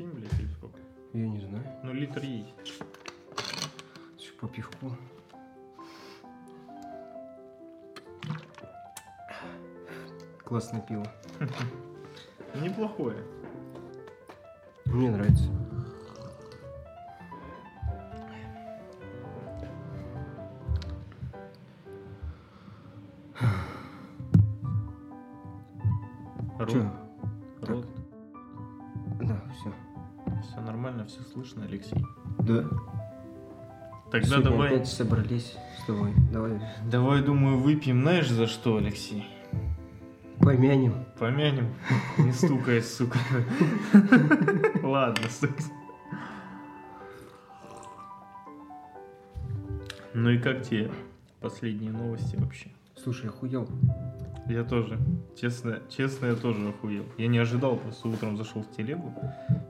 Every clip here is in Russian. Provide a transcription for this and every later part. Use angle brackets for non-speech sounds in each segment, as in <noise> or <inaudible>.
7, блядь, или сколько? Я не знаю. Ну, литр есть. Сейчас по пивку. Классное пиво. Неплохое. Мне нравится. Тогда Сегодня давай... опять собрались с тобой. Давай Давай, думаю, выпьем, знаешь, за что, Алексей? помянем. Помянем. <laughs> Не стукай, сука. Ладно, сука. Ну и как тебе последние новости вообще? Слушай, охуел. Я тоже, честно, честно, я тоже охуел. Я не ожидал, просто утром зашел в телегу,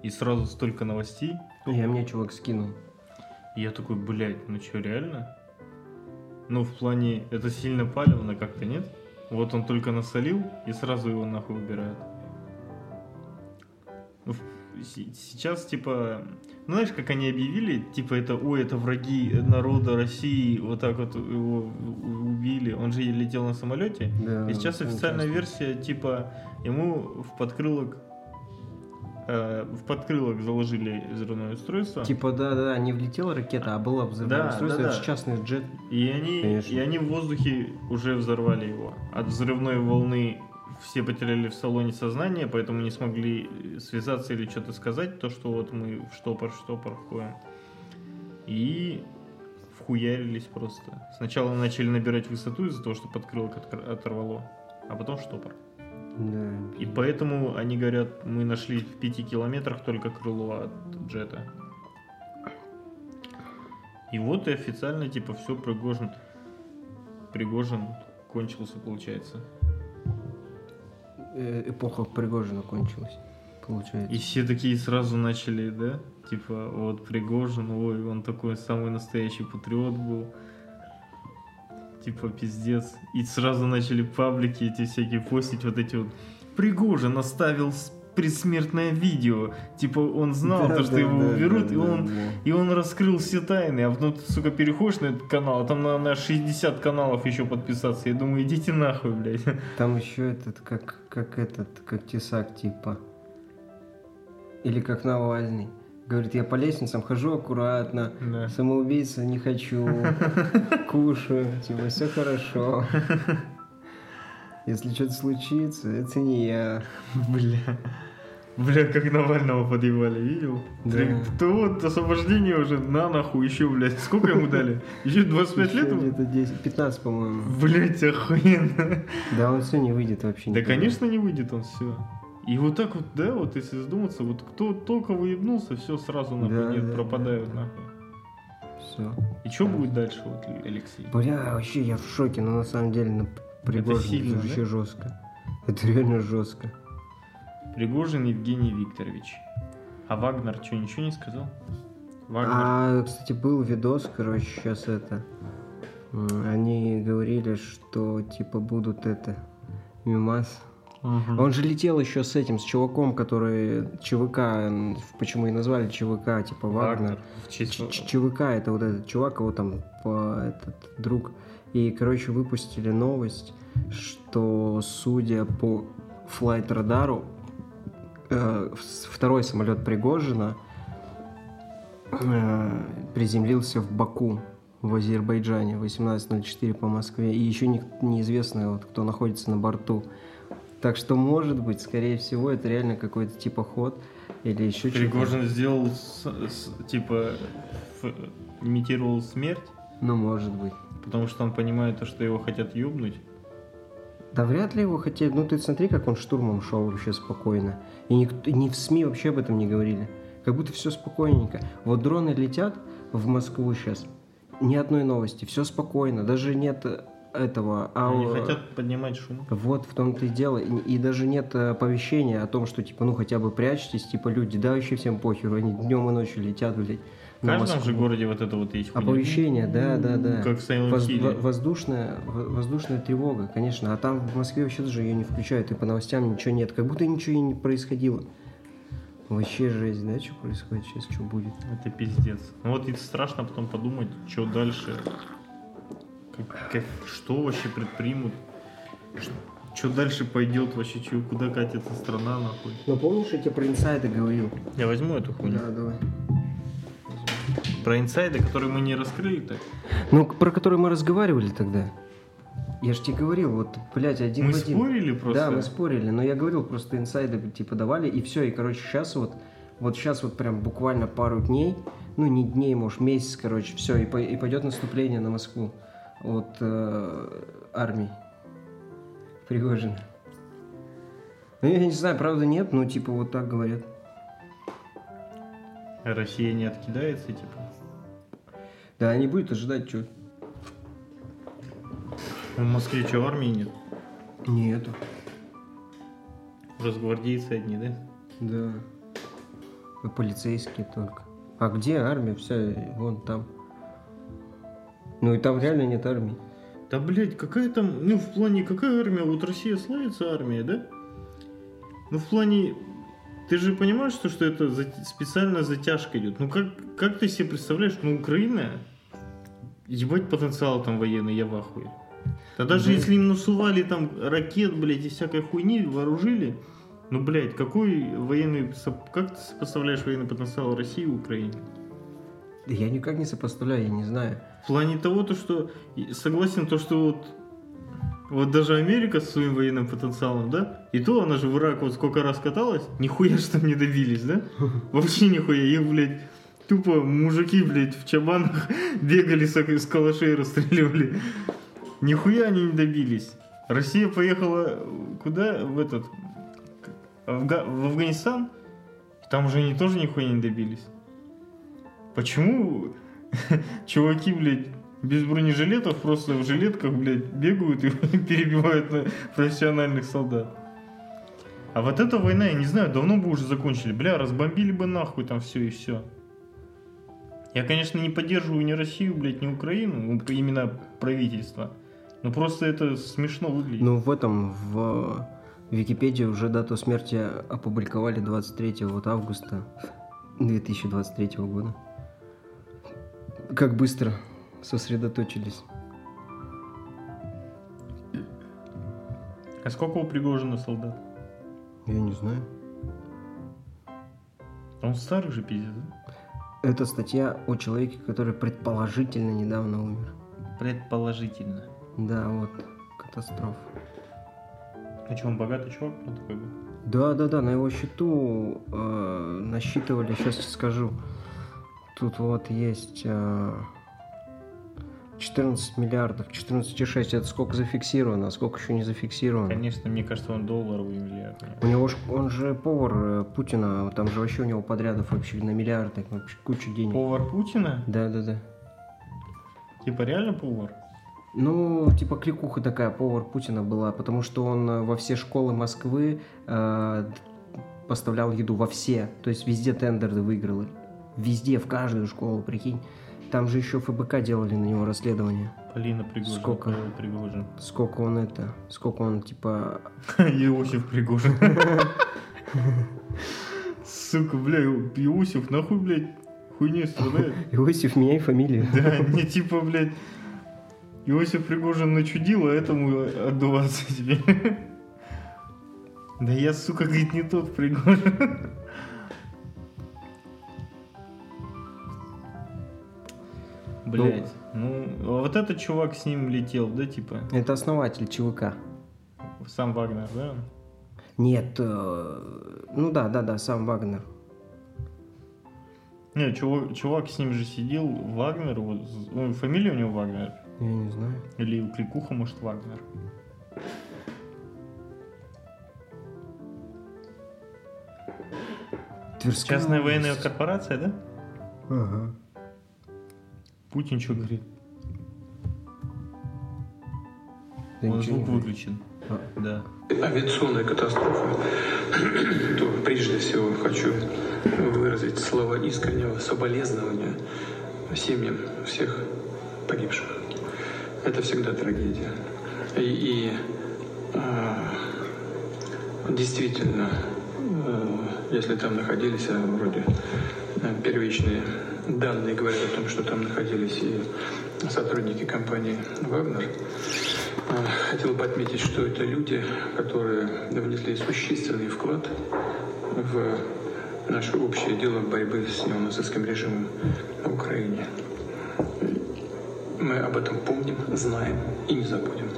и сразу столько новостей. Я мне чувак скинул. И я такой, блядь, ну что, реально? Ну, в плане, это сильно палевно как-то, нет? Вот он только насолил, и сразу его нахуй убирают. Ну, Сейчас, типа, ну, знаешь, как они объявили, типа, это, ой, это враги народа России, вот так вот его убили. Он же летел на самолете. Да, И сейчас официальная версия, типа, ему в подкрылок э, в подкрылок заложили взрывное устройство. Типа, да, да, не влетела ракета, а была взрывное Да, устройство. да, Это да. же частный джет. И они, Конечно. и они в воздухе уже взорвали его. От взрывной волны все потеряли в салоне сознание, поэтому не смогли связаться или что-то сказать, то, что вот мы в штопор, штопор входим. И вхуярились просто. Сначала начали набирать высоту из-за того, что подкрылок оторвало, а потом штопор. Да. И поэтому они говорят, мы нашли в пяти километрах только крыло от джета. И вот и официально, типа, все, Пригожин, Пригожин кончился, получается. Э, Эпоха Пригожина кончилась, получается. И все такие сразу начали, да? Типа, вот Пригожин, ой, он такой самый настоящий патриот был. Типа, пиздец. И сразу начали паблики эти всякие постить вот эти вот. Пригожин оставил предсмертное видео. Типа, он знал, Да, то, что да, его да, уберут, да, и он да. и он раскрыл все тайны, а потом ты, сука, переходишь на этот канал, а там на, на 60 каналов еще подписаться. Я думаю, идите нахуй, блядь. <laughs> Там еще этот, как, как этот, как тесак, типа. Или как Навальный. Говорит, я по лестницам хожу аккуратно, Да. самоубийца не хочу, <laughs> кушаю, типа, все хорошо. Если что-то случится, это не я. Бля. Бля, как Навального подъебали, видел? Да. То вот освобождение уже на нахуй еще, блядь. Сколько ему дали? Еще 25 лет? Где-то 10, 15, по-моему. Блять, охуенно. Да, он все не выйдет вообще. Да, конечно, не выйдет он все. И вот так вот, да, вот если задуматься, вот кто только выебнулся, все сразу нахуй Да, нет, да, пропадают да. нахуй. Все. И что будет дальше, вот, Алексей? Бля, вообще я в шоке, но на самом деле на Пригожин это вообще да? жестко. Это реально жестко. Пригожин Евгений Викторович. А Вагнер что, ничего не сказал? Вагнер. А, кстати, был видос, короче, сейчас это. Они говорили, что типа будут это мимас. Мгм. Он же летел еще с этим, с чуваком, который ЧВК, почему и назвали ЧВК, типа Вагнер. В честь... Ч- Ч- ЧВК это вот этот чувак, его там по этот друг. И, короче, выпустили новость, что судя по флайт радару, э, второй самолет Пригожина э, приземлился в Баку в Азербайджане 18.04 по Москве. И еще не, неизвестно, вот, кто находится на борту. Так что, может быть, скорее всего, это реально какой-то типа ход или еще что-то. Пригожин сделал, с- с- типа, ф- имитировал смерть, Ну, может быть. потому что он понимает, то, что его хотят ёбнуть. Да вряд ли его хотели. Ну ты смотри, как он штурмом шел вообще спокойно. И никто, ни в СМИ вообще об этом не говорили. Как будто все спокойненько. Вот дроны летят в Москву сейчас. Ни одной новости. Все спокойно. Даже нет э, этого. А Они хотят поднимать шум. Вот в том-то и дело. И, и даже нет э, оповещения о том, что типа, ну хотя бы прячьтесь, типа люди, да, вообще всем похеру. Они днем и ночью летят, блядь. В каждом Москву. же городе вот это вот есть. Оповещение, да, да, да. Как в Silent Воз- воздушная, во- воздушная тревога, конечно. А там в Москве вообще даже ее не включают, и по новостям ничего нет. Как будто ничего и не происходило. Вообще жесть, да, что происходит сейчас, что будет? Это пиздец. Ну вот и страшно потом подумать, что дальше. Как- как- что вообще предпримут. Что дальше пойдет вообще, чё, куда катится страна нахуй. Ну помнишь, я тебе про инсайды говорил? Я возьму эту хуйню. Да, давай. Про инсайды, которые мы не раскрыли так. Ну, про который мы разговаривали тогда. Я же тебе говорил, вот, блядь, один Мы в один. спорили просто. Да, мы спорили, но я говорил, просто инсайды типа давали, и все, и, короче, сейчас вот, вот сейчас вот прям буквально пару дней, ну, не дней, может, месяц, короче, все, и, по- и пойдет наступление на Москву от э, армии Пригожина. Ну, я не знаю, правда нет, ну, типа, вот так говорят. Россия не откидается, типа. Да, они будут ожидать, что? В Москве что, армии нет? Нету. Росгвардейцы одни, да? Да. И полицейские только. А где армия? Вся вон там. Ну и там реально нет армии. Да, блядь, какая там, ну, в плане, какая армия? Вот Россия славится армия, да? Ну, в плане, ты же понимаешь, что, что это за- специальная затяжка идет? Ну, как, как ты себе представляешь, ну, Украина, ебать потенциал там военный, я в ахуе. Да даже Да. если им насували там ракет, блядь, и всякой хуйни, вооружили, ну, блядь, какой военный, как ты представляешь военный потенциал России и Украины? Да Я никак не сопоставляю, я не знаю. В плане того, то, что согласен, то, что вот, вот даже Америка со своим военным потенциалом, да, и то она же в Ирак вот сколько раз каталась, нихуя что там не добились, да? <laughs> Вообще нихуя, их, блядь, тупо мужики, блядь, в чабанах <laughs> бегали с, с калашей расстреливали. Нихуя они не добились. Россия поехала куда? В этот, Афга- в Афганистан, там уже они тоже нихуя не добились. Почему <laughs> чуваки, блядь, без бронежилетов, просто в жилетках, блядь, бегают и <laughs> перебивают на профессиональных солдат? А вот эта война, я не знаю, давно бы уже закончили. Бля, разбомбили бы нахуй там все и все. Я, конечно, не поддерживаю ни Россию, блядь, ни Украину, ну, именно правительство. Но просто это смешно выглядит. Ну в этом, в Википедии уже дату смерти опубликовали 23 вот августа 2023 года. Как быстро сосредоточились. А сколько у Пригожина солдат? Я не знаю. Он старый же пиздец, да? Это статья о человеке, который предположительно недавно умер. Предположительно. Да, вот, катастрофа. А что, он богатый чувак? Ну, такой был. Да, да, да, на его счету э, насчитывали, сейчас скажу. Тут вот есть э, 14 миллиардов, 14,6. Это сколько зафиксировано, а сколько еще не зафиксировано. Конечно, мне кажется, он долларовый миллиард. У него ж, он же повар э, Путина, там же вообще у него подрядов вообще на миллиарды, вообще куча денег. Повар Путина? Да, да, да. Типа реально повар? Ну, типа кликуха такая, повар Путина была, потому что он э, во все школы Москвы э, поставлял еду, во все. То есть везде тендеры выиграл. Везде, в каждую школу, прикинь. Там же еще ФБК делали на него расследование. Полина Пригожин. Сколько? Павел Пригожин. Сколько он это, сколько он, типа... <laughs> Иосиф Пригожин. <laughs> Сука, бля, Иосиф, нахуй, блядь, хуйней страдает. <laughs> Иосиф, меняй фамилию. Да, не типа, блядь, Иосиф Пригожин начудил, а этому отдуваться теперь. Да я, сука, говорит, не тот Пригожин. Блять, ну, а вот этот чувак с ним летел, да, типа, Это основатель ЧВК. сам Вагнер, да? Нет, э, ну да, да, да, сам Вагнер. Не, чувак, чувак с ним же сидел, Вагнер, вот, ну, фамилия у него Вагнер, Я не знаю. или Кликуха, может, Вагнер. Тверская Частная военная корпорация, да? Ага. Путин что говорит? Да Он звук выключен. А, Да. авиационной катастрофы, <clears throat> то прежде всего хочу выразить слова искреннего соболезнования семьям всех погибших. Это всегда трагедия. И, и, а, действительно, а, если там находились, а вроде э, первичные данные говорят о том, что там находились и сотрудники компании «Вагнер». Э, хотел бы отметить, что это люди, которые внесли существенный вклад в наше общее дело борьбы с неонацистским режимом на Украине. Мы об этом помним, знаем и не забудем.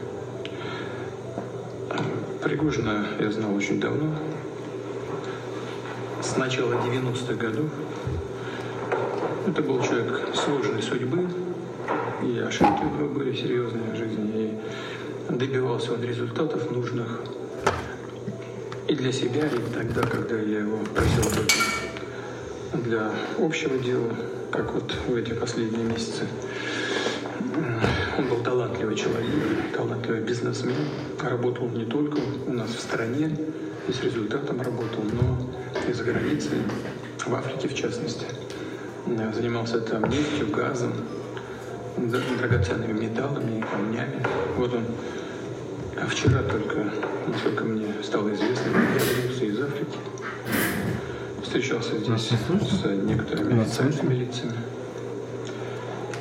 Пригожина я знал очень давно, с начала 90-х годов. Это был человек сложной судьбы, и ошибки у него были серьезные в жизни, и добивался он результатов нужных и для себя, и тогда, когда я его просил для общего дела, как вот в эти последние месяцы. Он был талантливый человек, талантливый бизнесмен, работал не только у нас в стране, и с результатом работал, но и за границей, в Африке в частности. Занимался там нефтью, газом, драгоценными металлами и камнями. Вот он а вчера только, насколько мне стало известно, вернулся из Африки. Встречался здесь с некоторыми официальными лицами.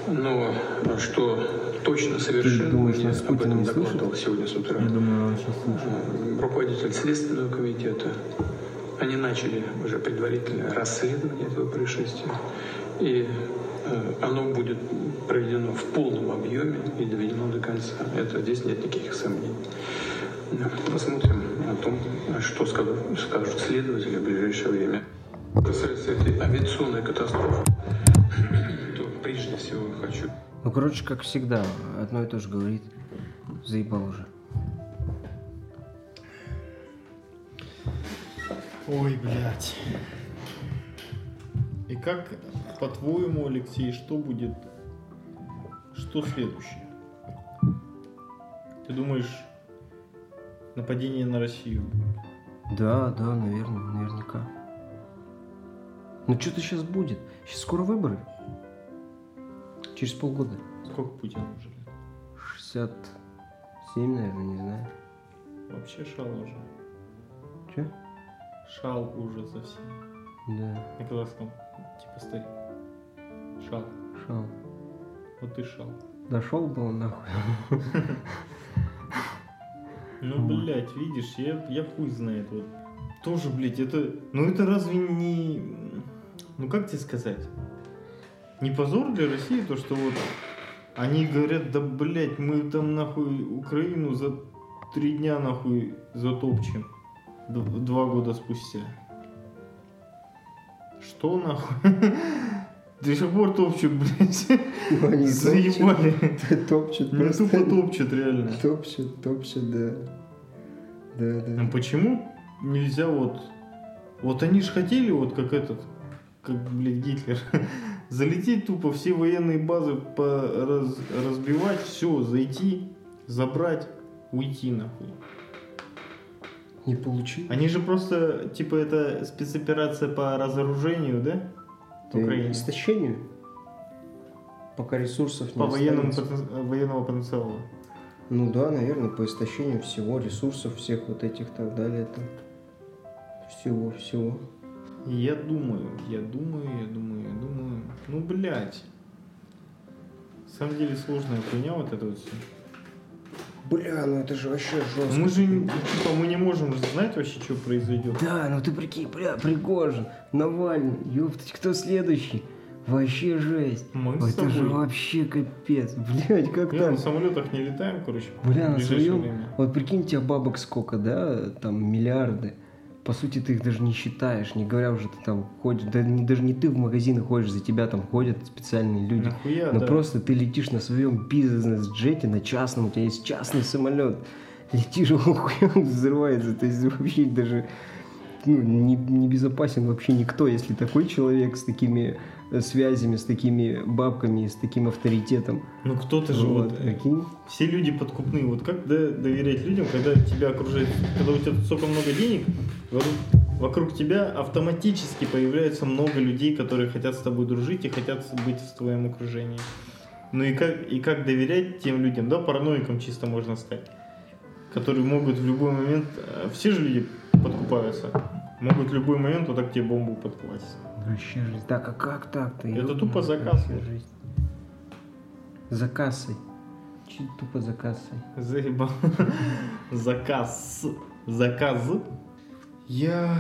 Но что точно совершенно думаешь, мне нас об этом докладывал сегодня с утра. Я думаю, он сейчас слышит. Э, руководитель Следственного комитета. Они начали уже предварительное расследование этого происшествия. И э, оно будет проведено в полном объеме и доведено до конца. Это здесь нет никаких сомнений. Посмотрим о том, что скажут, следователи в ближайшее время. Касается этой авиационной катастрофы, то прежде всего хочу Ну, короче, как всегда, одно и то же говорит. Заебал уже. Ой, блядь. И как, по-твоему, Алексей, что будет, что следующее? Ты думаешь, нападение на Россию будет? Да, да, наверное, наверняка. Ну что-то сейчас будет. Сейчас скоро выборы. Через полгода. Сколько Путин уже лет? 67, наверное, не знаю. Вообще шал уже. Че? Шал уже совсем. Да, когда сказал, типа старик. Шал. шел. Вот ты шал. Дошел бы он нахуй. Ну, блядь, видишь, я, я хуй знает. Вот. Тоже, блядь, это... Ну, это разве не... Ну, как тебе сказать? Не позор для России то, что вот они говорят, да, блядь, мы там, нахуй, Украину за три дня, нахуй, затопчем. Два года спустя. Что, нахуй? <laughs> До сих пор топчут, блядь. Ну, они <laughs> Заебали. топчут, Топчут Ну, просто. тупо топчут, реально. Топчут, топчут, да. Да, Ну да. почему нельзя вот... Вот они же хотели вот как этот, как, блядь, Гитлер, <laughs> залететь тупо, все военные базы пораз- разбивать, все, зайти, забрать, уйти нахуй. Не получилось. Они же просто, типа, это спецоперация по разоружению, да? Э, Украине. Истощению. Пока ресурсов не По военному потен- военного потенциала. Ну да, наверное, по истощению всего, ресурсов всех вот этих так далее. Там. Всего, всего. И я думаю, я думаю, я думаю, я думаю. Ну, блядь. На самом деле сложная хуйня вот это вот все. Бля, ну это же вообще жестко. Мы же, типа, мы не можем знать вообще, что произойдет. Да, ну ты прикинь, бля, Пригожин, Навальный, ёптать, кто следующий? Вообще жесть. Мы это же тобой. вообще капец. Блять, как Я там? на самолетах не летаем, короче. Бля, на своем... время. Вот прикинь, у тебя бабок сколько, да? Там миллиарды. По сути, ты их даже не считаешь, не говоря уже, ты там ходишь, да не, даже не ты в магазины ходишь, за тебя там ходят специальные люди. Нахуя, Ну да. просто ты летишь на своем бизнес-джете, на частном, у тебя есть частный самолет. Летишь, <laughs> хуя взрывается. То есть вообще даже ну, не, не безопасен вообще никто, если такой человек с такими связями, с такими бабками, с таким авторитетом. Ну кто-то же вот... э, прикинь. Все люди подкупные. Вот как до- доверять людям, когда тебя окружает... Когда у тебя столько много денег, вокруг, вокруг тебя автоматически появляется много людей, которые хотят с тобой дружить и хотят быть в твоем окружении. Ну и как, и как доверять тем людям, да, параноикам чисто можно стать, которые могут в любой момент... э, Все же люди подкупаются. Могут в любой момент вот так тебе бомбу подкласть. Вообще жизнь. Так, а как так-то? Это тупо вот. жизнь. За кассой. Чуть тупо за кассой. Заебал. <laughs> Заказ. Заказ. Я...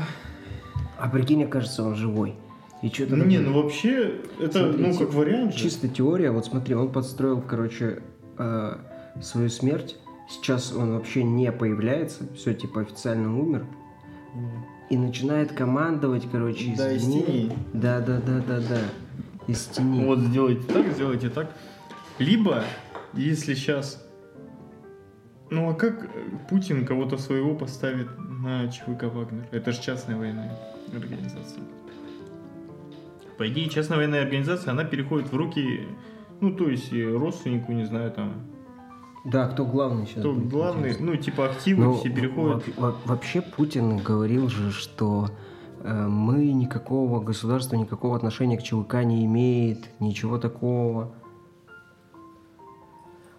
А прикинь, мне кажется, он живой. И что-то Ну не, ну вообще, это, Смотри, ну, как вариант же. Чисто теория, вот смотри, он подстроил, короче, э, свою смерть. Сейчас он вообще не появляется, все, типа, официально умер. И начинает командовать, короче, из Да, из теней. Да, да, да, да, да. Из тени. Вот сделайте так, сделайте так. Либо, если сейчас... Ну а как э, Путин кого-то своего поставит на ЧВК Вагнер? Это же частная военная организация. По идее, частная военная организация, она переходит в руки, ну то есть и родственнику, не знаю, там, Да, кто главный сейчас? кто будет, главный, интересно? ну типа активы Ну, все переходят. во- во- вообще Путин говорил же, что э, мы никакого государства, никакого отношения к ЧВК не имеет, ничего такого.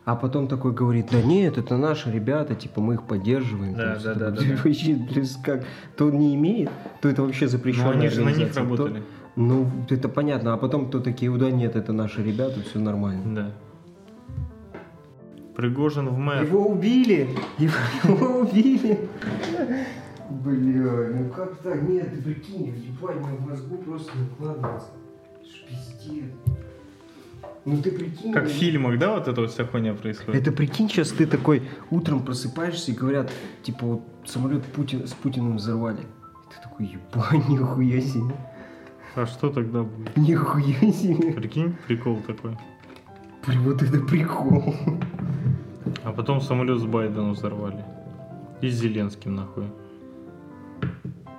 А потом такой говорит, да нет, это наши ребята, типа мы их поддерживаем. Да, да, <laughs> да, да. Вообще, блин, как, то не имеет, то это вообще запрещенная они же на них работали. Ну, это понятно, а потом кто такие, да нет, это наши ребята, все нормально. Да. Пригожин в мэр. Его убили! Его, его убили! Бля, ну как так? Нет, ты прикинь, ебать, мне в мозгу просто не укладывается. Ж Пиздец. Ну ты прикинь. Как в ну, фильмах, да, вот это вот вся хуйня происходит? Это прикинь, сейчас ты такой утром просыпаешься и говорят, типа, вот самолет Путин, с Путиным взорвали. И ты такой, ебать, <laughs> нихуя себе. А что тогда будет? Нихуя себе. Прикинь, прикол такой. Блин, вот это прикол. А потом самолет с Байденом взорвали. И с Зеленским нахуй.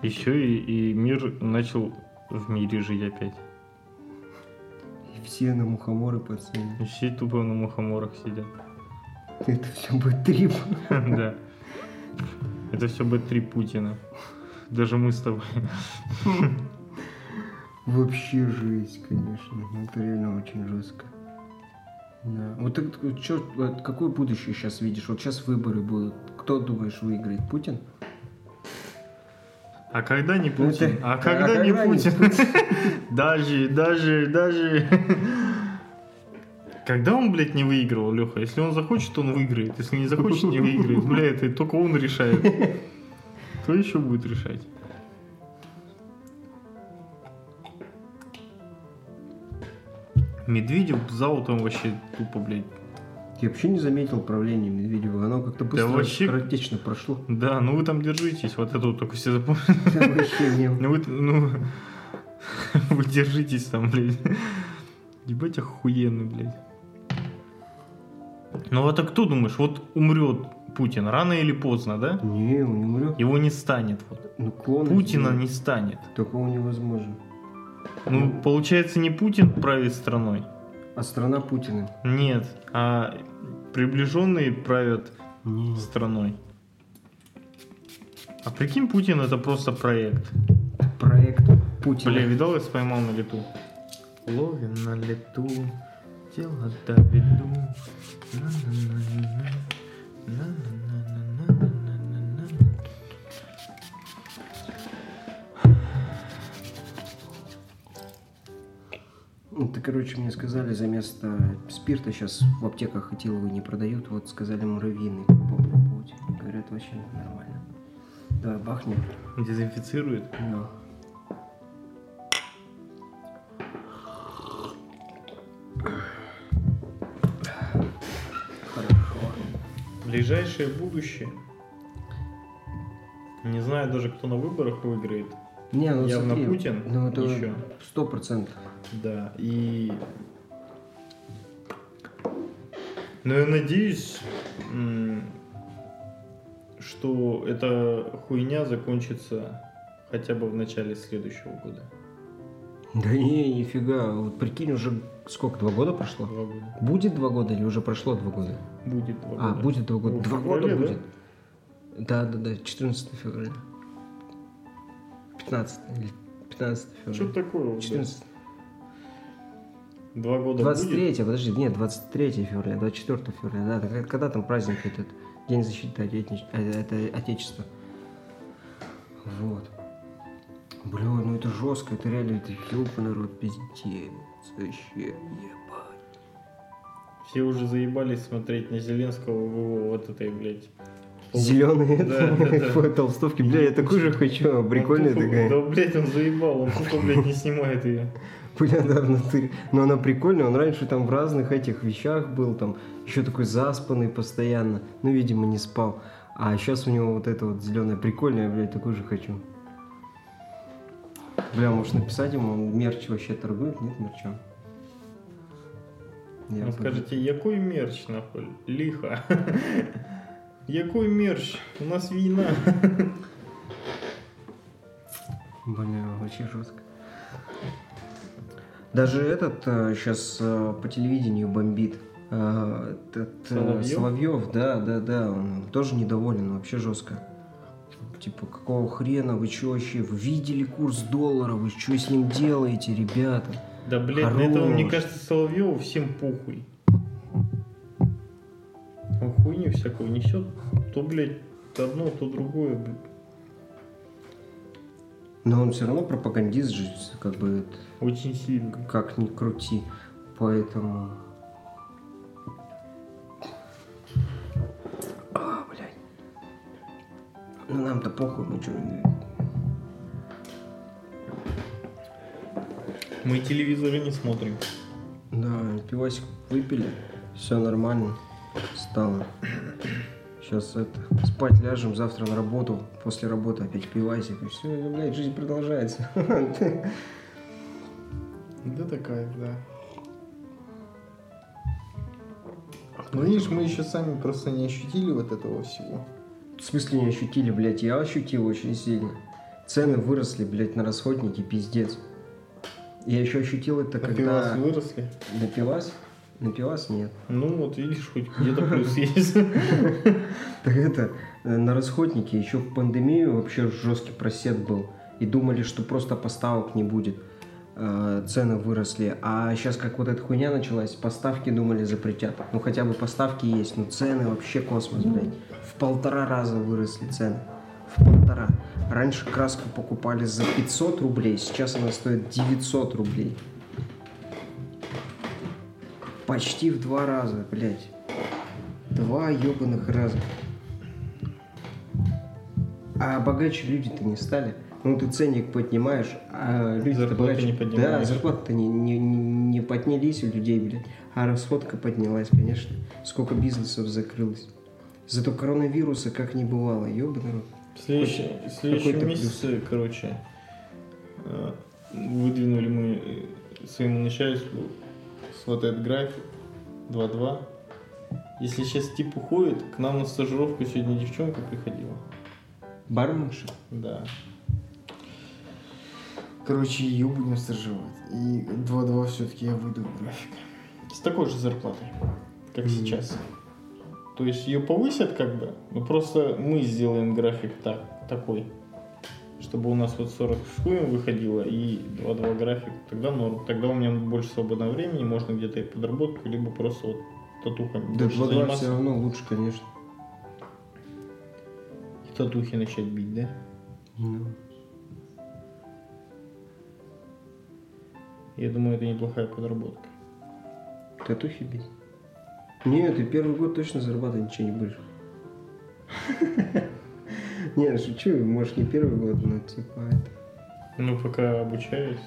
Еще и, и мир начал в мире жить опять. И все на мухоморы пацаны. И все тупо на мухоморах сидят. Это все будет трип. <laughs> Да. Это все Б3 Путина. Даже мы с тобой. Вообще жесть, конечно. Ну, Это реально очень жестко. Да. Вот так, чё, какое будущее сейчас видишь? Вот сейчас выборы будут. Кто думаешь выиграет? Путин? А когда не Ну, Путин? это- А а когда не когда не Путин? <laughs> Даже, даже, даже... Когда он, блядь, не выигрывал, Леха? Если он захочет, он выиграет. Если не захочет, не выиграет. Бля, это только он решает. <laughs> Кто еще будет решать? Медведев зал там вообще тупо, блядь. Я вообще не заметил правление Медведева. Оно как-то быстро, вообще- скоротечно прошло. Да, ну вы там держитесь, вот это вот только все запомнили. Да. Ну вы, ну, <laughs> вы держитесь там, блядь. Ебать охуенный, блядь. Ну вот а кто думаешь, вот умрет Путин рано или поздно, да? Не, он не умрет. Его не станет. Вот. Ну, клон. Путина не станет. Такого невозможно. Ну, получается, не Путин правит страной. А страна Путина? Нет, а приближенные правят Не. страной. А прикинь, Путин это просто проект. Проект Путина. Бля, видал, я поймал на лету. Ловим на лету, дело доведу. На-на-на-на-на, на-на-на-на-на-на-на-на. Ну, ты, короче, мне сказали, за место спирта сейчас в аптеках этиловый не продают. Вот сказали муравьиный попробовать. Говорят, вообще нормально. Давай бахнем. Дезинфицирует. Да. Хорошо. Ближайшее будущее. Не знаю даже, кто на выборах выиграет. Не, ну Явно смотри, Путин ну это еще. сто процентов. Да, и... Но я надеюсь, что эта хуйня закончится хотя бы в начале следующего года. Да не, нифига. Вот прикинь, уже сколько, два года прошло? Два года. Будет два года или уже прошло два года? Будет два А, года. будет два года. Ну, в Два феврале, года да? будет. Да, да, да, 14 февраля. 15 или 15 февраля. Что такое? вот, да? 14. Два года 23, подожди, нет, 23 февраля, 24 февраля, да, так когда там праздник этот, День защиты Отече- э, это Отечества. Вот. Бля, ну это жестко, это реально, это ёбаный народ пиздец. Вообще, ебать. Все уже заебались смотреть на Зеленского в его вот этой, блядь. Зеленые Да, да, да. толстовки, бля, я такую же хочу, прикольная такая. Да, блядь, он заебал, он тупо, блядь, не снимает ее. Бля, да, в натуре. Но она прикольная, он раньше там в разных этих вещах был, там, еще такой заспанный постоянно. Ну, видимо, не спал. А сейчас у него вот это вот зеленое прикольное, блядь, такую же хочу. Бля, может написать ему, он мерч вообще торгует, нет мерча? Я скажите, якой мерч, нахуй? Лихо. <laughs> Якой мерч? У нас війна. <laughs> Бля, вообще жестко. Даже этот сейчас по телевидению бомбит. А, этот, э, Соловьев? Соловьев, да, да, да, он тоже недоволен, вообще жестко. Типа, какого хрена, вы что вообще, вы видели курс доллара, вы что с ним делаете, ребята? Да, блядь, на этого, мне Хорош. кажется, Соловьеву всем похуй. Он хуйню всякую несет. То, блядь, то одно, то другое, блядь. Но он все равно пропагандист же, как бы, это, Очень сильно. как ни крути. Поэтому... А, блядь. Ну нам-то похуй, мы что... Мы телевизоры не смотрим. Да, пивасик выпили, все нормально стало. Сейчас это, спать ляжем, завтра на работу, после работы опять пивасик, и все, блядь, жизнь продолжается. <laughs> Да такая, да. Ну, видишь, мы еще сами просто не ощутили вот этого всего. В смысле не ощутили, блядь, я ощутил очень сильно. Цены выросли, блядь, на расходники, пиздец. Я еще ощутил это, А когда... пивас выросли? На пивас? На пивас нет. Ну, вот видишь, хоть где-то плюс есть. <laughs> Так это, э, на расходнике еще в пандемию вообще жесткий просед был. И думали, что просто поставок не будет. Э, Цены выросли. А сейчас как вот эта хуйня началась, поставки думали запретят. Ну хотя бы поставки есть, но цены вообще космос, блядь. В полтора раза выросли цены. В полтора. Раньше краску покупали за 500 рублей, сейчас она стоит 900 рублей. Почти в два раза, блядь. Два ебаных раза. А богаче люди-то не стали. Ну, ты ценник поднимаешь, а люди Зарплаты не поднимаешь. Да, зарплаты-то не, не, не, поднялись у людей, блядь. А расходка поднялась, конечно. Сколько бизнесов закрылось. Зато коронавируса как не бывало, ебаный рот. В следующем, в следующем месяце, короче, э, выдвинули мы своему начальству вот этот график 2-2. Если сейчас тип уходит, к нам на стажировку сегодня девчонка приходила. Барменша? Да. Короче, ее будем стажировать. И 2-2 все-таки я выйду в график. С такой же зарплатой, как Мгм. сейчас. То есть ее повысят как бы, но просто мы сделаем график так, такой, чтобы у нас вот 40 с хуем выходило и 2-2 график, тогда норм. Тогда у меня больше свободного времени, можно где-то и подработку, либо просто вот татухами Да, больше 2 заниматься. все равно лучше, конечно. И татухи начать бить, да? Ну. Я думаю, это неплохая подработка. Татухи бить? Нет, ты первый год точно зарабатывать ничего не будешь. <laughs> <laughs> Не, шучу, может не первый год, но типа это... Ну, пока обучаюсь,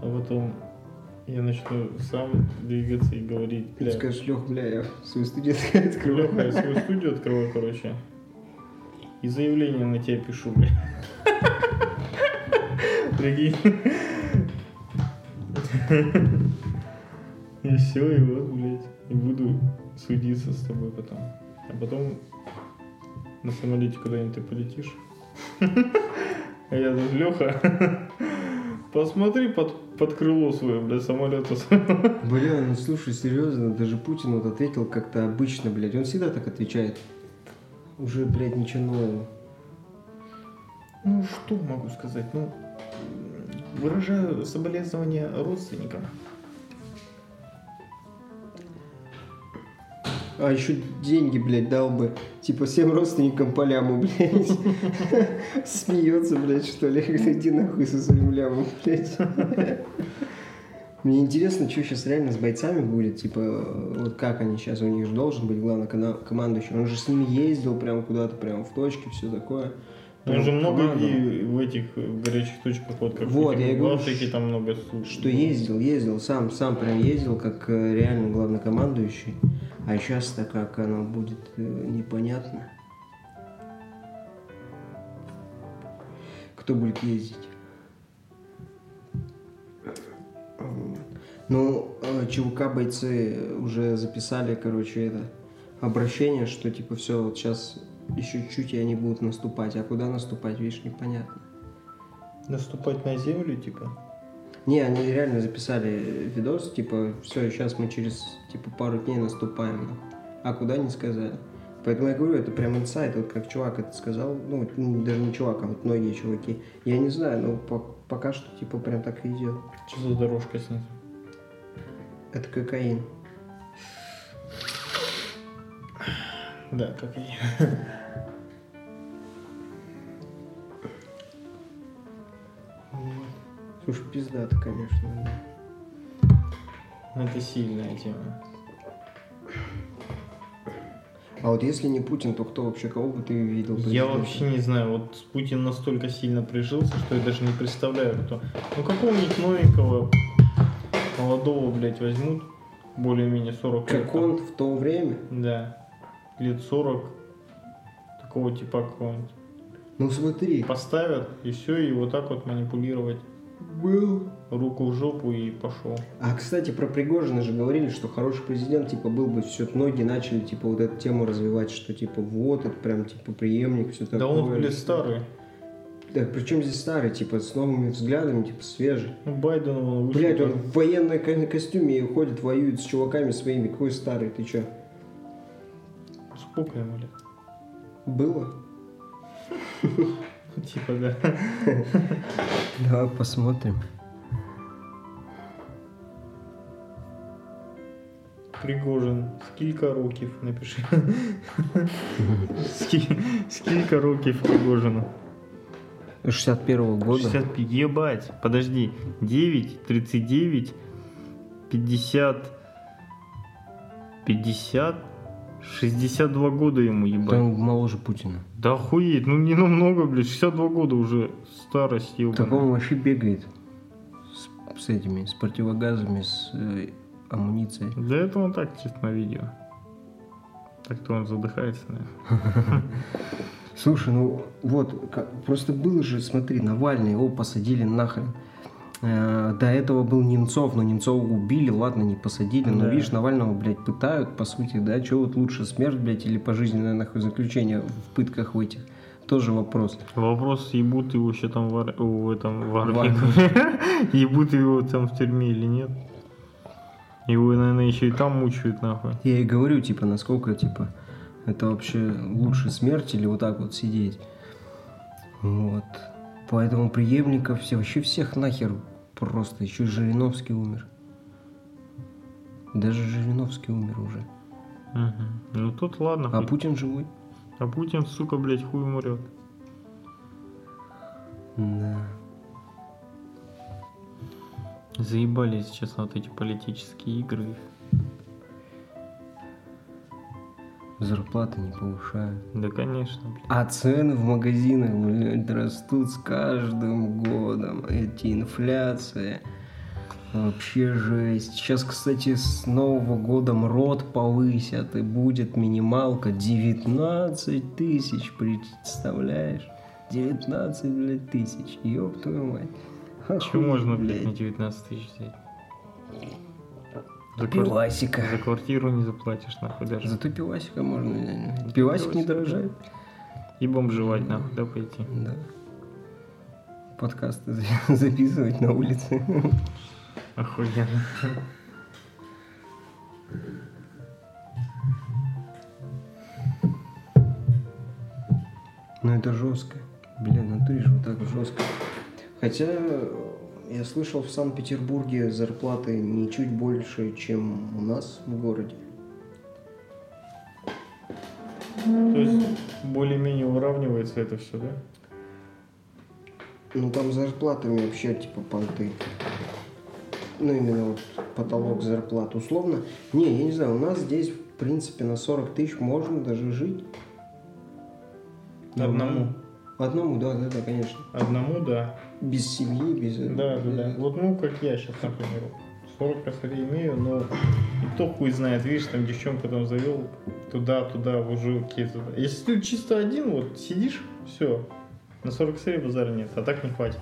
а потом я начну сам двигаться и говорить, Ты бля, скажешь, Лех, бля, я свою студию открываю. Леха, я свою студию открываю, короче. И заявление на тебя пишу, бля. <laughs> Прикинь. <laughs> И все, и вот, блядь. И буду судиться с тобой потом. А потом на самолете куда-нибудь ты полетишь. А я тут, Леха, посмотри под, под крыло свое, бля, самолета. Бля, ну слушай, серьезно, даже Путин вот ответил как-то обычно, блядь. Он всегда так отвечает. Уже, блядь, ничего нового. Ну, что могу сказать? Ну, выражаю соболезнования родственникам. А еще деньги, блядь, дал бы. Типа всем родственникам по ляму, блядь. <laughs> Смеется, блядь, что ли? Иди нахуй со своим лямом, блядь. Мне интересно, что сейчас реально с бойцами будет, типа, вот как они сейчас, у них же должен быть главный командующий, он же с ними ездил прям куда-то, прям в точке, все такое. Там же Прям много и в этих э, в горячих точках, вот как Вот, в я в говорю, Африке там много Что ездил, ездил, сам, сам прям ездил, как э, реально главнокомандующий. А сейчас-то как оно будет, э, непонятно. Кто будет ездить? Ну, э, ЧВК бойцы уже записали, короче, это обращение, что типа все, вот сейчас еще чуть-чуть и они будут наступать. А куда наступать, видишь, непонятно. Наступать на землю, типа. Не, они реально записали видос, типа, все, сейчас мы через, типа, пару дней наступаем. А куда не сказали. Поэтому я говорю, это прям инсайт, вот как чувак это сказал, ну, н- даже не чувак, а вот многие чуваки. Я не знаю, но по- пока что, типа, прям так и идет. Что за дорожка снизу? Это кокаин. Да, как <laughs> Слушай, пиздато, конечно. Это сильная тема. А вот если не Путин, то кто вообще, кого бы ты видел? Я вообще не знаю, вот Путин настолько сильно прижился, что я даже не представляю, кто. Ну какого-нибудь новенького, молодого, блядь, возьмут, более-менее 40 лет. Как он в то время? Да. Лет 40. Такого типа какого-нибудь. Ну смотри, Поставят, и все, и вот так вот манипулировать. Был Руку в жопу и пошел. А, кстати, про Пригожина же говорили, что хороший президент, типа, был бы все, многие начали, типа, вот эту тему развивать, что, типа, вот, это прям, типа, преемник, все такое. Да он, блядь, старый. Так, причем здесь старый, типа, с новыми взглядами, типа, свежий. Ну, Байден он вышел. Блять, он в военной ко- костюме и ходит, воюет с чуваками своими. Какой старый, ты чё? Сколько ему лет? Было? <laughs> <laughs> Типа, да. <laughs> Давай посмотрим. Пригожин. Скільки років? Напиши. Ски- <laughs> Скільки років Пригожину? 61-го года. 65. Ебать. Подожди. 9, 39, 50, 50, 62 года ему Да ебать. он моложе Путина. Да охуеть, ну не намного, блядь, 62 года уже старость ебаная. Так он вообще бегает с, с этими, с противогазами, с э, амуницией. Да это он так чисто на видео. Так-то он задыхается, наверное. Слушай, ну вот, как- просто было же, смотри, Навальный, его посадили нахрен. Э, До этого был Немцов, но Немцова убили, ладно, не посадили, но Да. видишь, Навального, блядь, пытают, по сути, да, что вот лучше, смерть, блядь, или пожизненное нахуй заключение в пытках в этих, тоже вопрос. Вопрос, ебут его еще там в, ар- в этом в армии. В <laughs> ебут его там в тюрьме или нет. Его, наверное, еще и там мучают, нахуй. Я и говорю, типа, насколько, типа, это вообще лучше смерть или вот так вот сидеть. Вот. Поэтому преемников все, вообще всех нахер просто. Еще Жириновский умер. Даже Жириновский умер уже. Мгм. Ну тут ладно. А хоть. Путин живой? А Путин, сука, блядь, хуй мурет. Да. Заебали, если честно, вот эти политические игры. Зарплаты не повышают. Да, конечно. А цены в магазинах, блядь, растут с каждым годом. Эти инфляции. Вообще жесть. Сейчас, кстати, с Нового года МРОД повысят, и будет минималка 19 тысяч, представляешь? 19, блядь, тысяч. Ёб твою мать. Чего можно, блядь, блядь? на 19 тысяч взять? За, квар- Пивасика. за квартиру не заплатишь, нахуй даже. Зато пивасика можно взять. Пивасик не Пивасик, дорожает. И бомжевать, нахуй, да, пойти. Да. Подкасты за- <laughs> записывать на улице. <laughs> Охуенно. Ну это жестко. Блин, на натуре же вот так жестко. Хотя я слышал, в Санкт-Петербурге зарплаты не чуть больше, чем у нас в городе. То есть более-менее уравнивается это все, да? Ну там зарплатами вообще типа понты. Ну именно вот потолок зарплат. Условно. Не, я не знаю, у нас здесь в принципе на 40 тысяч можно даже жить. Одному. Одному, да, да, да, конечно. Одному, да. Без семьи, без... Да, да, да. Вот ну как я сейчас, например. 40 косарей имею, но и кто хуй знает, видишь, там девчонку там завел туда-туда, уже какие-то... Если ты чисто один, вот сидишь, все, на 40 косарей базара нет, а так не хватит.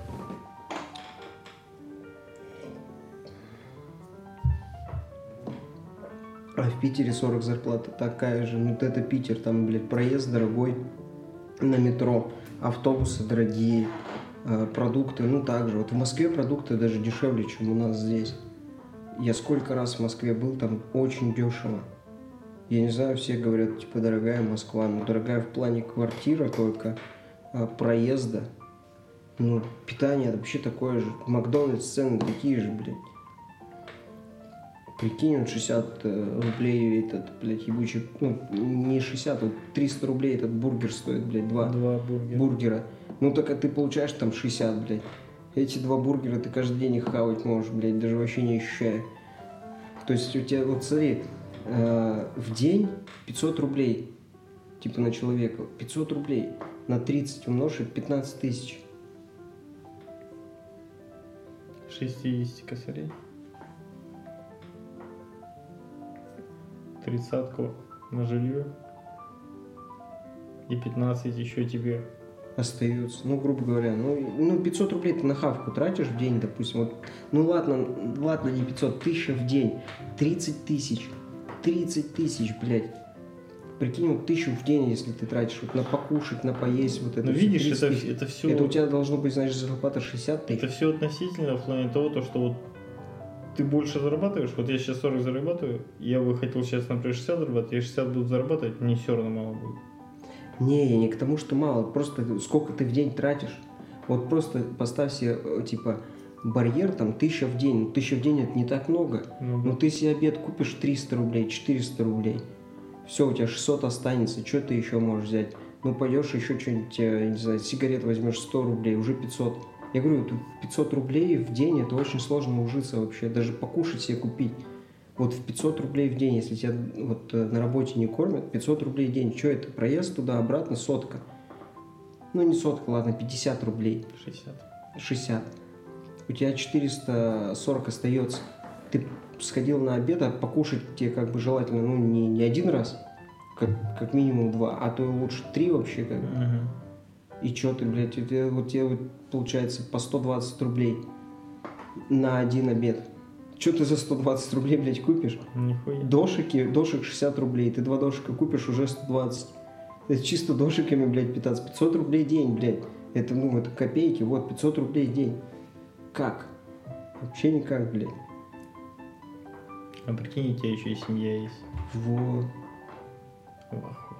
А в Питере 40 зарплата такая же. Ну, вот это Питер, там, блядь, проезд дорогой на метро, автобусы дорогие, э, продукты, ну, также. Вот в Москве продукты даже дешевле, чем у нас здесь. Я сколько раз в Москве был, там очень дешево. Я не знаю, все говорят, типа, дорогая Москва. Ну, дорогая в плане квартира только, а, проезда. Ну, питание вообще такое же. Макдональдс цены такие же, блядь. Прикинь, вот 60 э, рублей этот, блядь, ебучий, ну, не 60, вот 300 рублей этот бургер стоит, блядь, два Два бургера. бургера. Ну, так а ты получаешь там 60, блядь. Эти два бургера ты каждый день их хавать можешь, блядь, даже вообще не ощущая. То есть у тебя, вот смотри, э, в день 500 рублей, типа на человека, 500 рублей на 30 умножить, это 15 тысяч. 60 косарей. Тридцатку на жилье. И 15 еще тебе. остается. Ну, грубо говоря, ну, ну 500 рублей ты на хавку тратишь в день, допустим. Вот, ну ладно, ладно, не 500, тысяча в день. 30 тысяч. 30 тысяч, блядь. Прикинь, вот тысячу в день, если ты тратишь вот на покушать, на поесть, вот это Ну видишь, 30 это, это все... Это у тебя должно быть, значит, зарплата 60 тысяч. Это все относительно в плане того, то, что вот ты больше зарабатываешь, вот я сейчас 40 зарабатываю, я бы хотел сейчас, например, 60 зарабатывать, я 60 буду зарабатывать, мне все равно мало будет. Не, не к тому, что мало, просто сколько ты в день тратишь. Вот просто поставь себе, э, типа, барьер, там, тысяча в день. Ну, тысяча в день это не так много. Ну, Ну, ты себе обед купишь 300 рублей, 400 рублей. Все, у тебя 600 останется, что ты еще можешь взять? Ну, пойдешь еще что-нибудь, э, не знаю, сигарет возьмешь 100 рублей, уже 500. Я говорю, тут 500 рублей в день, это очень сложно ужиться вообще, даже покушать себе купить. Вот в 500 рублей в день, если тебя вот э, на работе не кормят, 500 рублей в день, что это, проезд туда-обратно, сотка. Ну, не сотка, ладно, 50 рублей. 60. 60. У тебя 440 остается. Ты сходил на обед, а покушать тебе как бы желательно, ну, не, не один раз, как, как минимум два, а то и лучше три вообще как бы. Мгм. И чё ты, блядь, у тебя, вот тебе вот получается по 120 рублей на один обед. Чё ты за 120 рублей, блядь, купишь? Нихуя. Дошики, дошик 60 рублей, ты два дошика купишь, уже 120. Это чисто дошиками, блядь, питаться. 500 рублей в день, блядь. Это, ну, это копейки, вот, 500 рублей в день. Как? Вообще никак, блядь. А прикинь, у тебя еще и семья есть. Вот. Вахуй.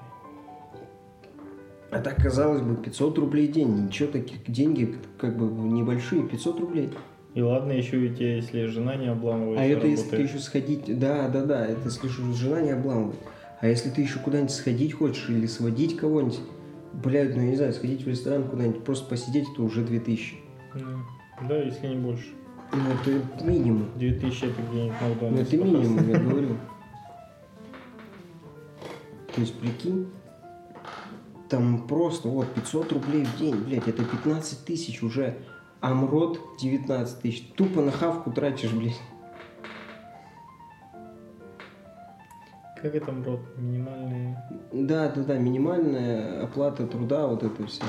А так, казалось бы, 500 рублей в день. Ничего, таких деньги как бы небольшие, 500 рублей. И ладно, еще у тебя, если жена не обламывается, А это если ты работаешь. еще сходить... Да, да, да, это если жена не обламывает. А если ты еще куда-нибудь сходить хочешь или сводить кого-нибудь, блядь, ну я не знаю, сходить в ресторан куда-нибудь, просто посидеть, это уже 2000. Ну, Да, если не больше. Ну, это минимум. 2000 это где-нибудь на Ну, это минимум, я говорю. То есть, прикинь, там просто, вот, 500 рублей в день, блядь, это 15 тысяч уже. Амрот 19 тысяч. Тупо на хавку тратишь, блядь. Как это, брат, минимальные... Да, да, да, минимальная оплата труда, вот это все.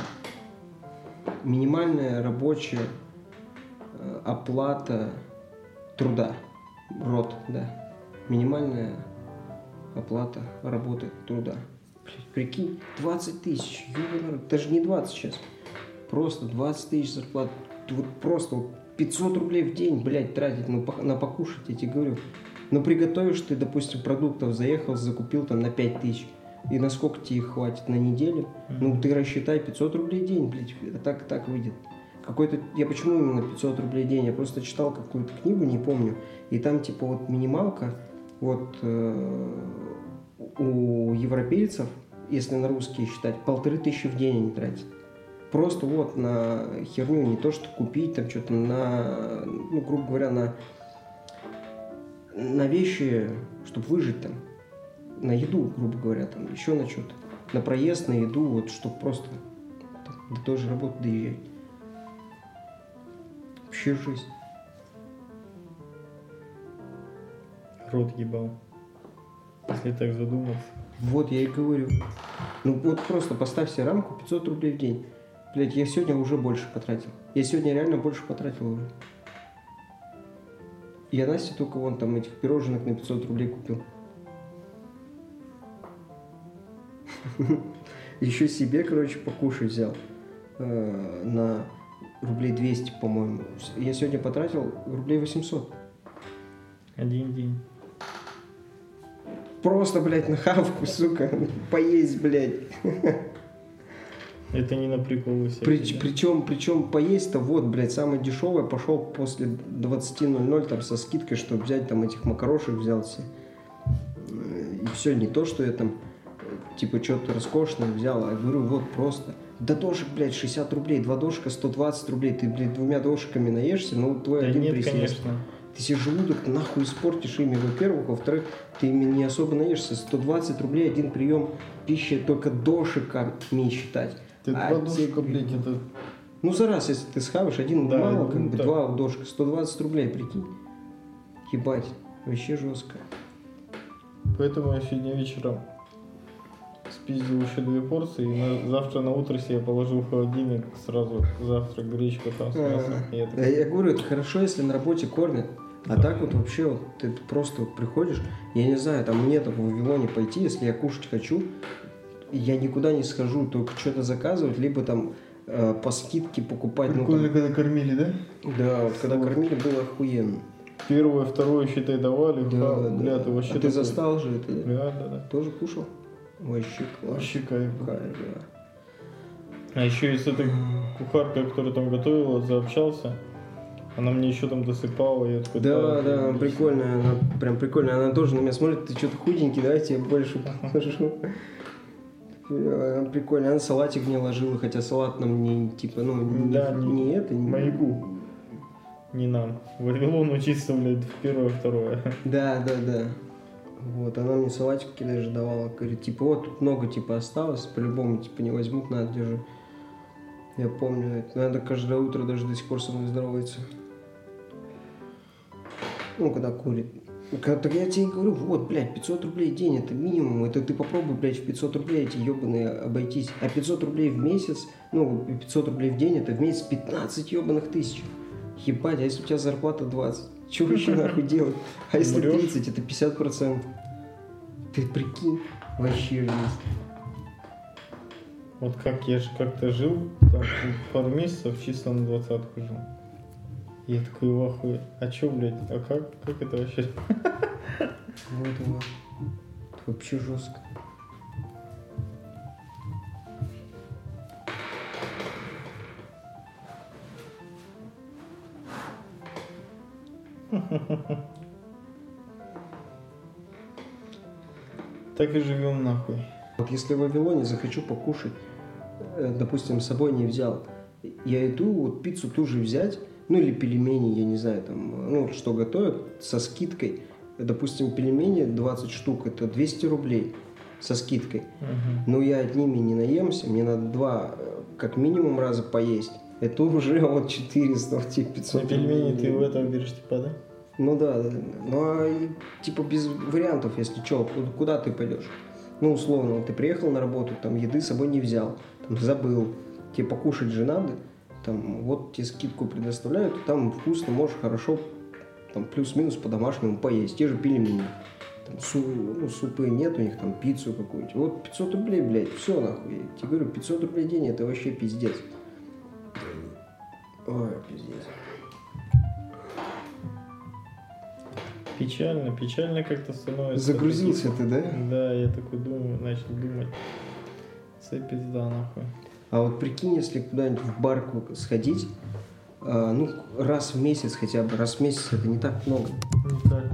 Минимальная рабочая э, оплата труда. РОТ, да. Минимальная оплата работы труда. Прикинь, 20 тысяч, даже не 20 сейчас. Просто 20 тысяч зарплат. Вот просто вот 500 рублей в день, блядь, тратить на, на покушать, я тебе говорю. Ну, приготовишь ты, допустим, продуктов, заехал, закупил там на 5 тысяч. И на сколько тебе их хватит? На неделю? Ну, ты рассчитай 500 рублей в день, блядь, это так, так выйдет. Какой-то, я почему именно 500 рублей в день? Я просто читал какую-то книгу, не помню, и там типа вот минималка, вот э, у европейцев если на русские считать, полторы тысячи в день они тратят. Просто вот на херню, не то что купить, там что-то на, ну, грубо говоря, на, на вещи, чтобы выжить там, на еду, грубо говоря, там, еще на что-то. На проезд, на еду, вот, чтобы просто там, до той же работы доезжать. Вообще жизнь. Рот ебал. Если так задуматься. Вот я и говорю. Ну вот просто поставь себе рамку 500 рублей в день. Блять, я сегодня уже больше потратил. Я сегодня реально больше потратил уже. Я Насте только вон там этих пироженок на 500 рублей купил. <laughs> Еще себе, короче, покушать взял. Э, На рублей 200, по-моему. Я сегодня потратил рублей 800. Один день. Просто, блядь, на хавку, сука. Поесть, блядь. Это не на приколы всякие, Прич- да? причем, причем поесть-то вот, блядь, самое дешевое пошел после 20.00 там со скидкой, чтобы взять там этих макарошек взял себе. Э, И все, не то, что я там типа что-то роскошное взял, а говорю, вот просто. Дошек, блядь, 60 рублей, два дошка 120 рублей, ты, блядь, двумя дошиками наешься, ну твой Да один нет, присест. конечно. Ты себе желудок нахуй испортишь ими, во-первых. Во-вторых, ты ими не особо наешься. 120 рублей один прием пищи только дошиками считать. Ты А два дошика, те- блядь, это... Ну, за раз, если ты схаваешь, один Да, мало, ну, как бы два дошка, 120 рублей, прикинь. Ебать, вообще жестко. Поэтому я сегодня вечером спиздил еще две порции, и на- завтра на утро себе положил в холодильник сразу завтрак гречку там с мясом. Я Я, такой, я говорю, это хорошо, если на работе кормят. А так вот вообще вот ты просто вот приходишь, я не знаю, там мне там в Вавилоне пойти, если я кушать хочу, я никуда не схожу, только что-то заказывать, либо там э, по скидке покупать. ну, Прикольно, там- когда кормили, да? да, вот когда Вот. кормили, было охуенно. Первое, второе, считай, давали. Да, ха, да. бля, ты вообще а ты такой- застал же это, да? Да, да, да. Тоже кушал? Вообще класс. Вообще кайф. Кайф, да. А еще и с этой кухаркой, которая там готовила, заобщался. Она мне еще там досыпала, я такой, Да, так, да, она отлично». прикольная, она прям прикольная. Она тоже на меня смотрит, ты что-то худенький, давай я тебе больше положу. Она прикольная, она салатик мне ложила, хотя салат нам не, типа, ну, не, Да, не, не- это, не... Маяку. Не нам. Вавилон учиться, блядь, в первое, второе. Да, да, да. Вот, она мне салатики даже давала, говорит, типа, вот тут много, типа, осталось, по-любому, типа, не возьмут, надо, держи. Я помню, это надо каждое утро даже до сих пор со мной здоровается. Ну, когда курит. Так я тебе говорю, вот, блядь, 500 рублей в день, это минимум. Это ты попробуй, блядь, в 500 рублей эти ебаные обойтись. А 500 рублей в месяц, ну, 500 рублей в день, это в месяц 15 ебаных тысяч. Ебать, а если у тебя зарплата 20? Чего еще нахуй делать? А если Умрёшь. 30, это 50 процентов. Ты прикинь, вообще жизнь. Вот как я же как-то жил, там, пару месяцев чисто на двадцатку жил. Я такой в ахуе. А чё, блядь, а как, как это вообще? <laughs> Вот, вот. Это вообще жестко. <laughs> Так и живем нахуй. Вот если в Вавилоне захочу покушать, э, допустим, с собой не взял, я иду вот пиццу ту же взять, ну или пельмени, я не знаю, там, ну что готовят, со скидкой. Допустим, пельмени 20 штук, это 200 рублей со скидкой. Мгм. Но я одними не наемся, мне надо два, э, как минимум, раза поесть. Это уже <laughs> вот 400, вот те 500 На пельмени рублей. ты в этом берешь, типа, да? Ну да, да. ну а типа без вариантов, если что, куда ты пойдешь? Ну, условно, вот ты приехал на работу, там еды с собой не взял, там забыл, тебе покушать же надо, там вот тебе скидку предоставляют, там вкусно, можешь хорошо, там плюс-минус по-домашнему поесть, те же пельмени. Там су- ну, супы нет у них, там пиццу какую-нибудь. Вот 500 рублей, блядь, все нахуй. Я тебе говорю, 500 рублей день, это вообще пиздец. Ой, пиздец. Печально, печально как-то становится. Загрузился ты, да? Да, я такой думаю, начал думать. Це пизда нахуй. А вот прикинь, если куда-нибудь в барку сходить, а, ну, раз в месяц хотя бы, раз в месяц это не так много. Не так.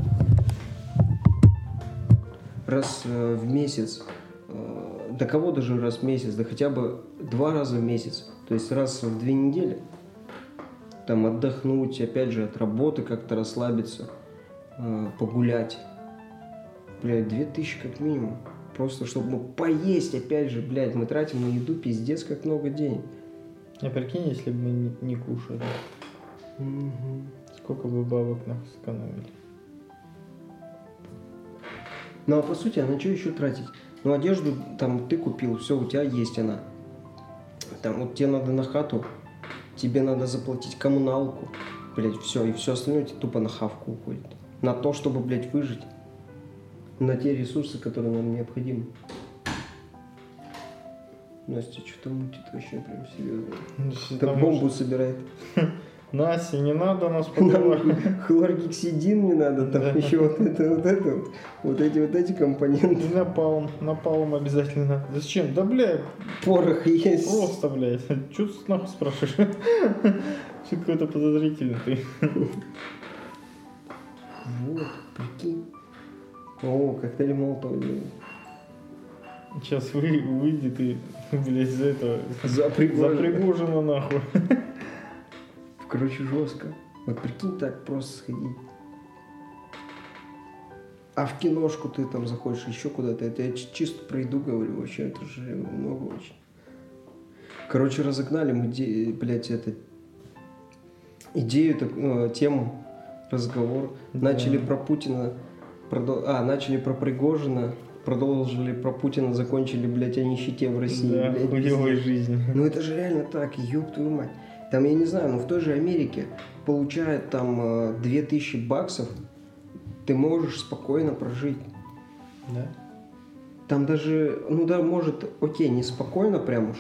Раз э, в месяц э, Да кого даже раз в месяц, да хотя бы два раза в месяц. То есть раз в две недели. Там отдохнуть, опять же, от работы как-то расслабиться, э, погулять. Блядь, две тысячи как минимум. Просто чтобы ну, поесть, опять же, блядь, мы тратим на еду пиздец как много денег. А прикинь, если бы мы не, не кушали, сколько бы бабок нам сэкономили. Ну а по сути, а на что еще тратить? Ну одежду там ты купил, все, у тебя есть она. Там вот тебе надо на хату, тебе надо заплатить коммуналку, блядь, все, и все остальное тебе тупо на хавку уходит. На то, чтобы, блядь, выжить. На те ресурсы, которые нам необходимы. Настя что-то мутит вообще прям серьезно. Это Потому бомбу собирает. <laughs> что- Настя, не надо нас <laughs> подавать. хлоргексидин не надо, там Да. еще вот это, вот это, вот, вот эти вот эти компоненты. И напалм, напалм обязательно. Зачем? Да, бля, Порох есть. просто, блядь. Че ты нахуй спрашиваешь? <laughs> Все какой-то подозрительный ты. Вот, прикинь. О, коктейль Молотова делают. Сейчас вы, выйдет и, блядь, за этого... За Пригожина. За Пригожина, нахуй. <laughs> Короче, жестко. Вот прикинь, так просто сходить. А в киношку ты там заходишь еще куда-то. Это я чи- чисто про еду говорю вообще. Это же много очень. Короче, разогнали мы, де- блядь, это... Идею, так, э, тему, разговор. Да. Начали про Путина, продол- а, начали про Пригожина, продолжили про Путина, закончили, блядь, о нищете в России. Да, блядь, хуевой жизни. ну это же реально так, ёб твою мать. Там, я не знаю, но в той же Америке получают там э, 2000 баксов, ты можешь спокойно прожить. Да? Там даже, ну да, может, окей, не спокойно прям уж,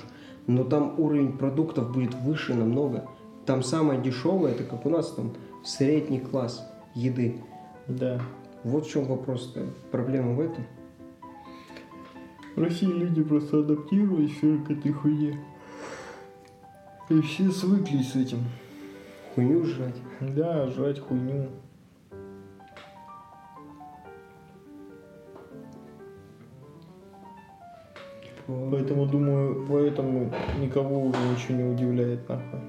но там уровень продуктов будет выше намного. Там самое дешевое, это как у нас там средний класс еды. Да. Вот в чем вопрос-то. Проблема в этом. В России люди просто адаптировались все к этой хуйне. И все свыклись с этим. Хуйню жрать. Да, жрать хуйню. Поэтому, думаю, поэтому никого уже ничего не удивляет, нахуй.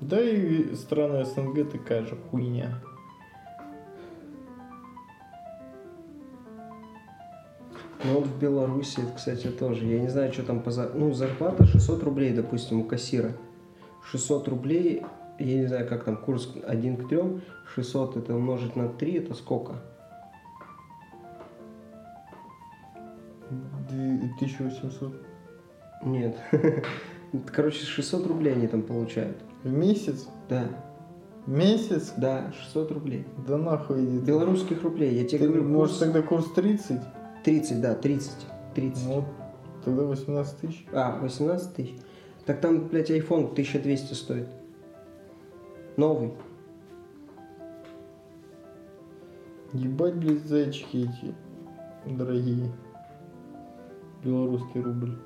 Да и страны СНГ такая же хуйня. Ну вот в Беларуси, кстати, тоже. Я не знаю, что там по... за- Ну, зарплата 600 рублей, допустим, у кассира. 600 рублей, я не знаю, как там курс 1 к 3. 600 это умножить на 3, это сколько? Две- 1800 Нет. <laughs> Короче, 600 рублей они там получают. в месяц? Да, Месяц? да, 600 рублей. Да нахуй иди. Белорусских рублей, я тебе Ты, говорю, может, курс тогда курс 30? 30, да, 30. 30. Ну, тогда 18 тысяч. А, 18 тысяч. Так там, блядь, iPhone 1200 стоит. Новый. Ебать, блядь, зайчики эти дорогие. Белорусский рубль.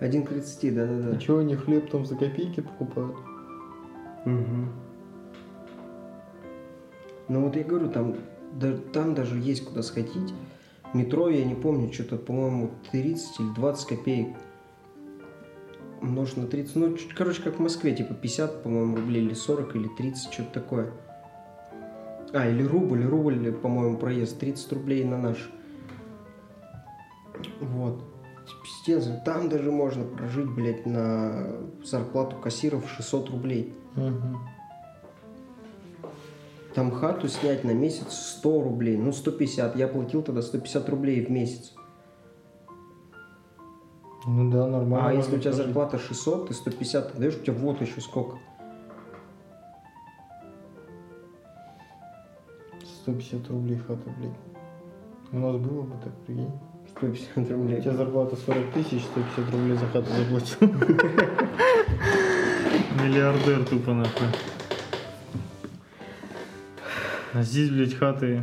1 к 30, да-да-да. А чего они хлеб там за копейки покупают? Мгм. Ну вот я говорю, там, да- там даже есть куда сходить. Метро, я не помню, что-то, по-моему, 30 или 20 копеек. Умножить на 30. Ну, чуть- короче, как в Москве, типа 50, по-моему, рублей, или 40, или 30, что-то такое. А, или рубль, рубль, по-моему, проезд. 30 рублей на наш. Вот. Пиздец, там даже можно прожить, блядь, на зарплату кассиров 600 рублей. Там хату снять на месяц 100 рублей, ну 150. Я платил тогда 150 рублей в месяц. Ну да, нормально. а если у тебя зарплата 600, ты 150 отдаешь, у тебя вот еще сколько. прожить. 150 рублей хата, блядь. У нас было бы так, прикинь. 150 У рублей. тебя зарплата 40 тысяч, 150 рублей за хату заплатил. <laughs> Миллиардер тупо нахуй. А здесь, блядь, хаты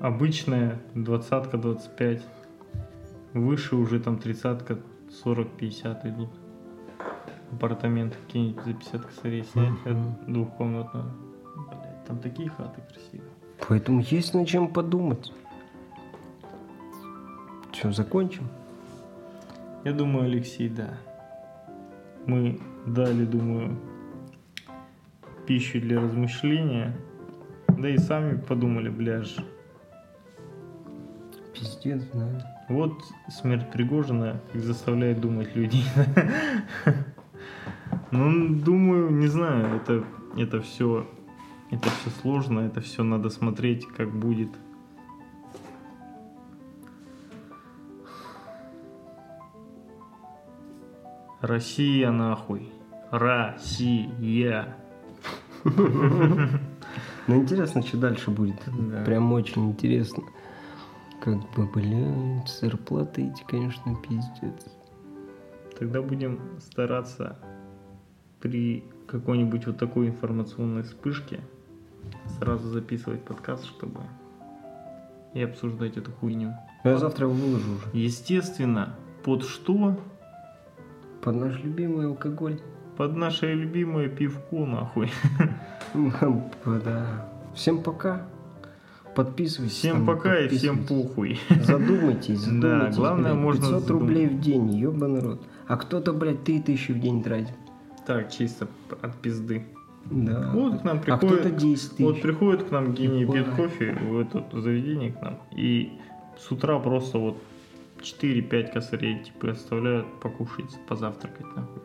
обычная, двадцатка, 25. Выше уже там тридцатка, 40, 50 идут. Апартаменты какие-нибудь за 50 косарей снять, Мгм. двухкомнатную. Блядь. Там такие хаты красивые. Поэтому есть над чем подумать. Что, закончим? Я думаю, Алексей, да. Мы дали, думаю, пищу для размышления. Да и сами подумали, бляж. Пиздец, да. Вот смерть Пригожина их заставляет думать людей. <laughs> Ну, думаю, не знаю, это, это все это все сложно, это все надо смотреть, как будет. Россия нахуй. Россия. Ну, интересно, что дальше будет. Да. Прям очень интересно. Как бы, блядь, зарплаты эти, конечно, пиздец. Тогда будем стараться при какой-нибудь вот такой информационной вспышке сразу записывать подкаст, чтобы и обсуждать эту хуйню. Ну, я завтра его выложу уже. Естественно, под что? Под наш любимый алкоголь. Под наше любимое пивко, нахуй. Да. Всем пока. Подписывайтесь. Всем там, пока и всем похуй. Задумайтесь, <laughs> задумайтесь. Да, главное, блядь, можно 500 задуматься. рублей в день, ебаный рот. А кто-то, блядь, 3000 в день тратит. Так, чисто от пизды. Да. Вот к нам а кто-то приходит, 10 тысяч. вот приходит к нам гений, пьет кофе в это заведение к нам, и с утра просто вот 4-5 косарей, типа, оставляют покушать, позавтракать, нахуй.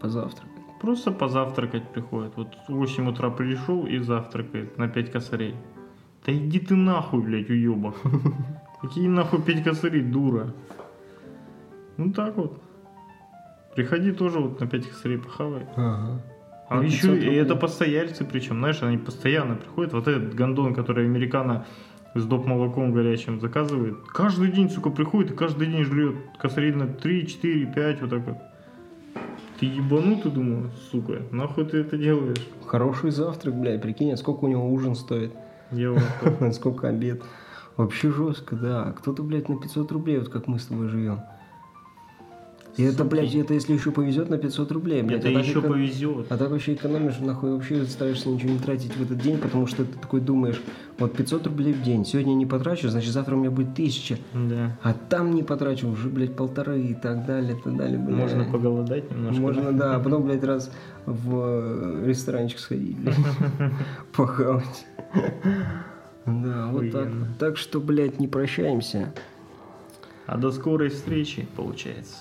Позавтракать. Просто позавтракать приходит. Вот в 8 утра пришел и завтракает на 5 косарей. Да иди ты нахуй, блядь, уебок. <laughs> Какие нахуй 5 косарей, дура. Ну так вот. Приходи тоже вот на 5 косарей похавай. Ага. А На еще 500 и это постояльцы, причем, знаешь, они постоянно приходят. Вот этот гондон, который американо с доп. молоком горячим заказывает, каждый день, сука, приходит и каждый день жрет косарей на 3, 4, 5, вот так вот. Ты ебанутый, думаю, сука, нахуй ты это делаешь? Хороший завтрак, блядь, прикинь, а сколько у него ужин стоит. Я <laughs> Сколько обед. Вообще жестко, да. Кто-то, блядь, на 500 рублей, вот как мы с тобой живем. И это, блядь, это если еще повезет на 500 рублей, блядь. это а еще эко- повезет. А так вообще экономишь, нахуй вообще стараешься ничего не тратить в этот день, потому что ты такой думаешь, вот 500 рублей в день, сегодня не потрачу, значит завтра у меня будет 1000, Да. а там не потрачу, уже, блядь, полторы и так далее, и так далее, блядь. Можно поголодать немножко. Можно, да, а потом, блядь, раз в э, ресторанчик сходить, блядь, <laughs> похавать. Да, вот так. Так что, блядь, не прощаемся. А до скорой встречи, получается.